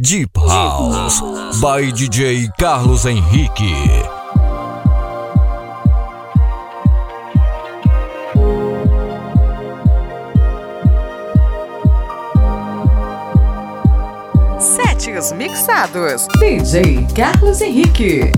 Deep House by DJ Carlos Henrique. Setes mixados. DJ Carlos Henrique.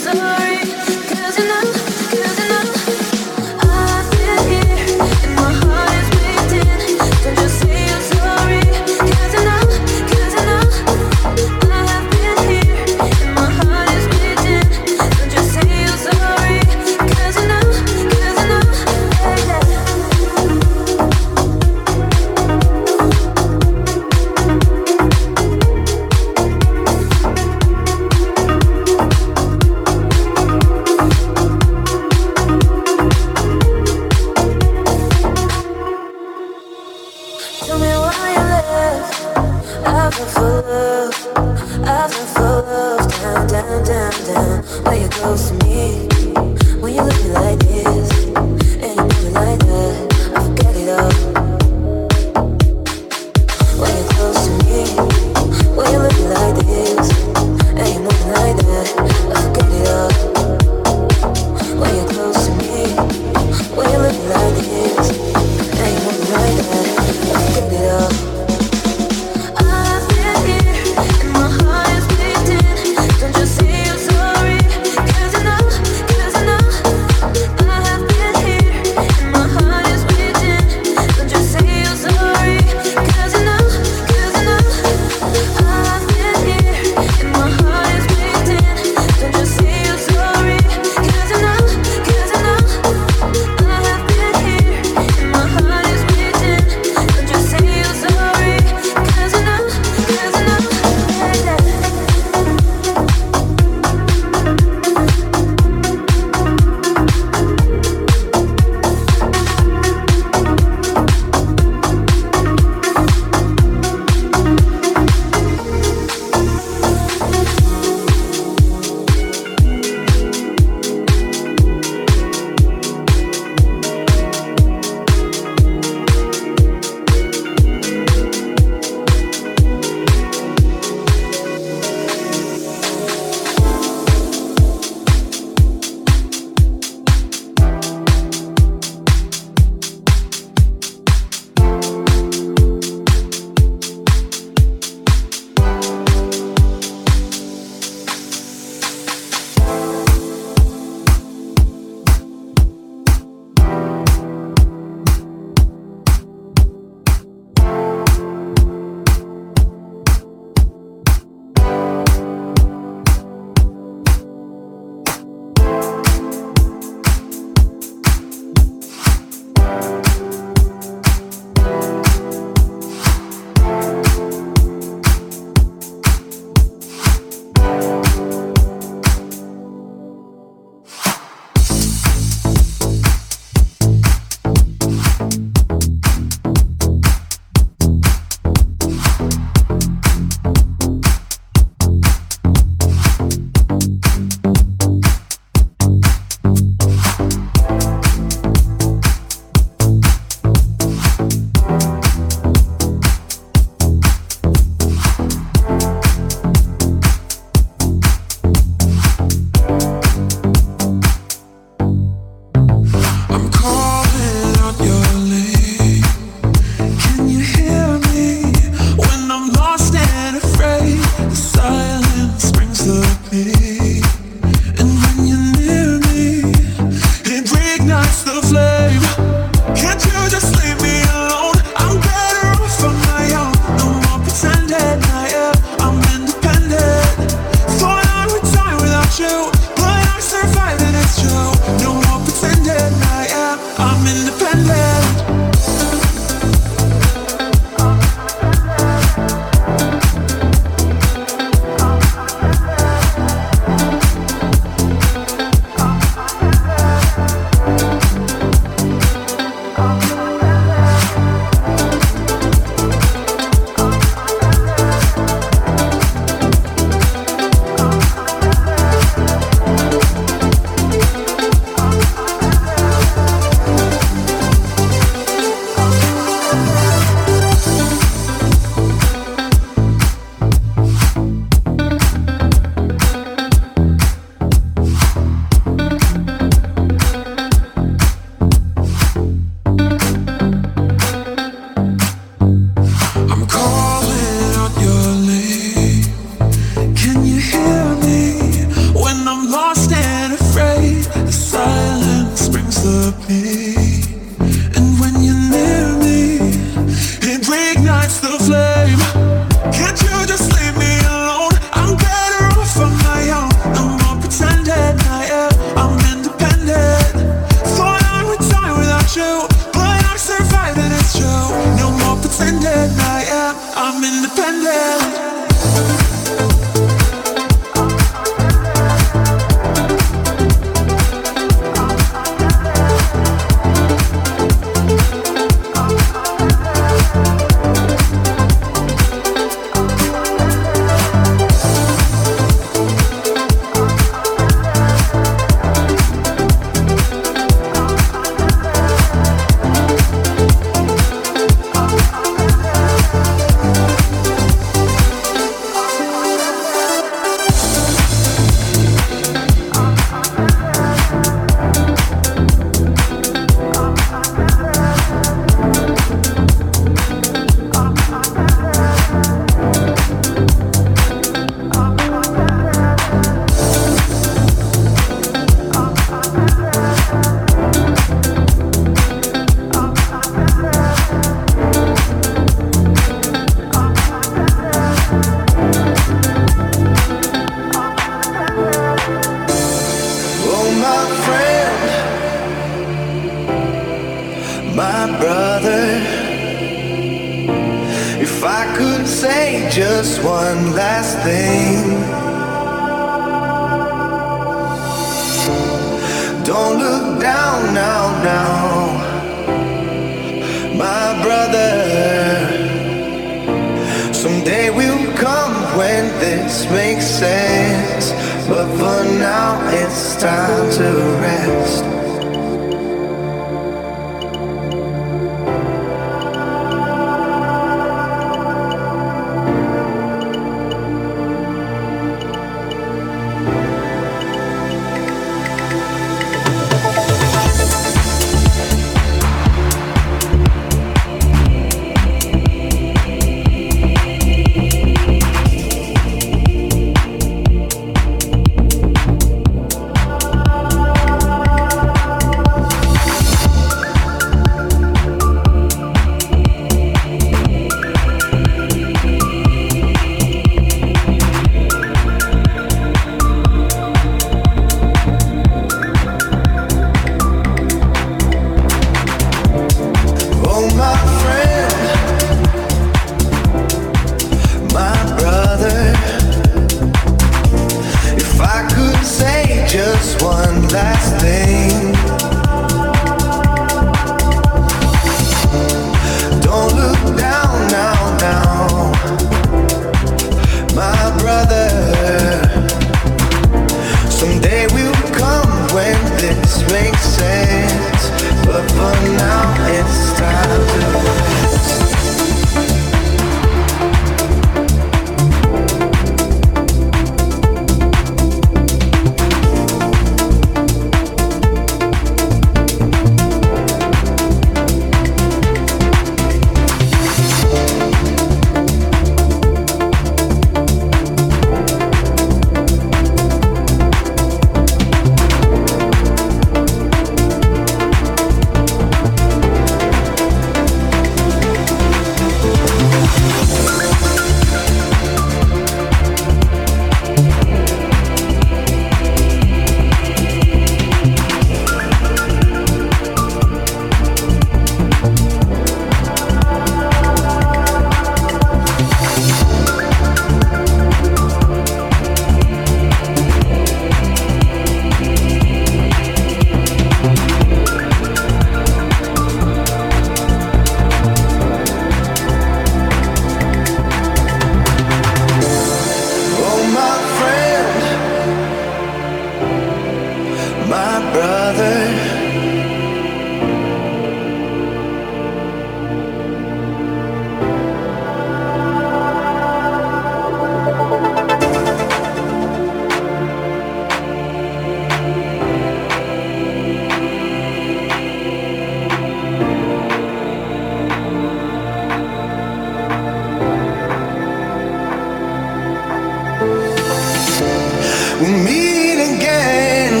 meet again.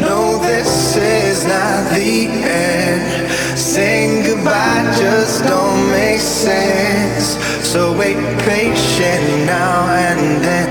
No, this is not the end. Saying goodbye just don't make sense. So wait patient now and then.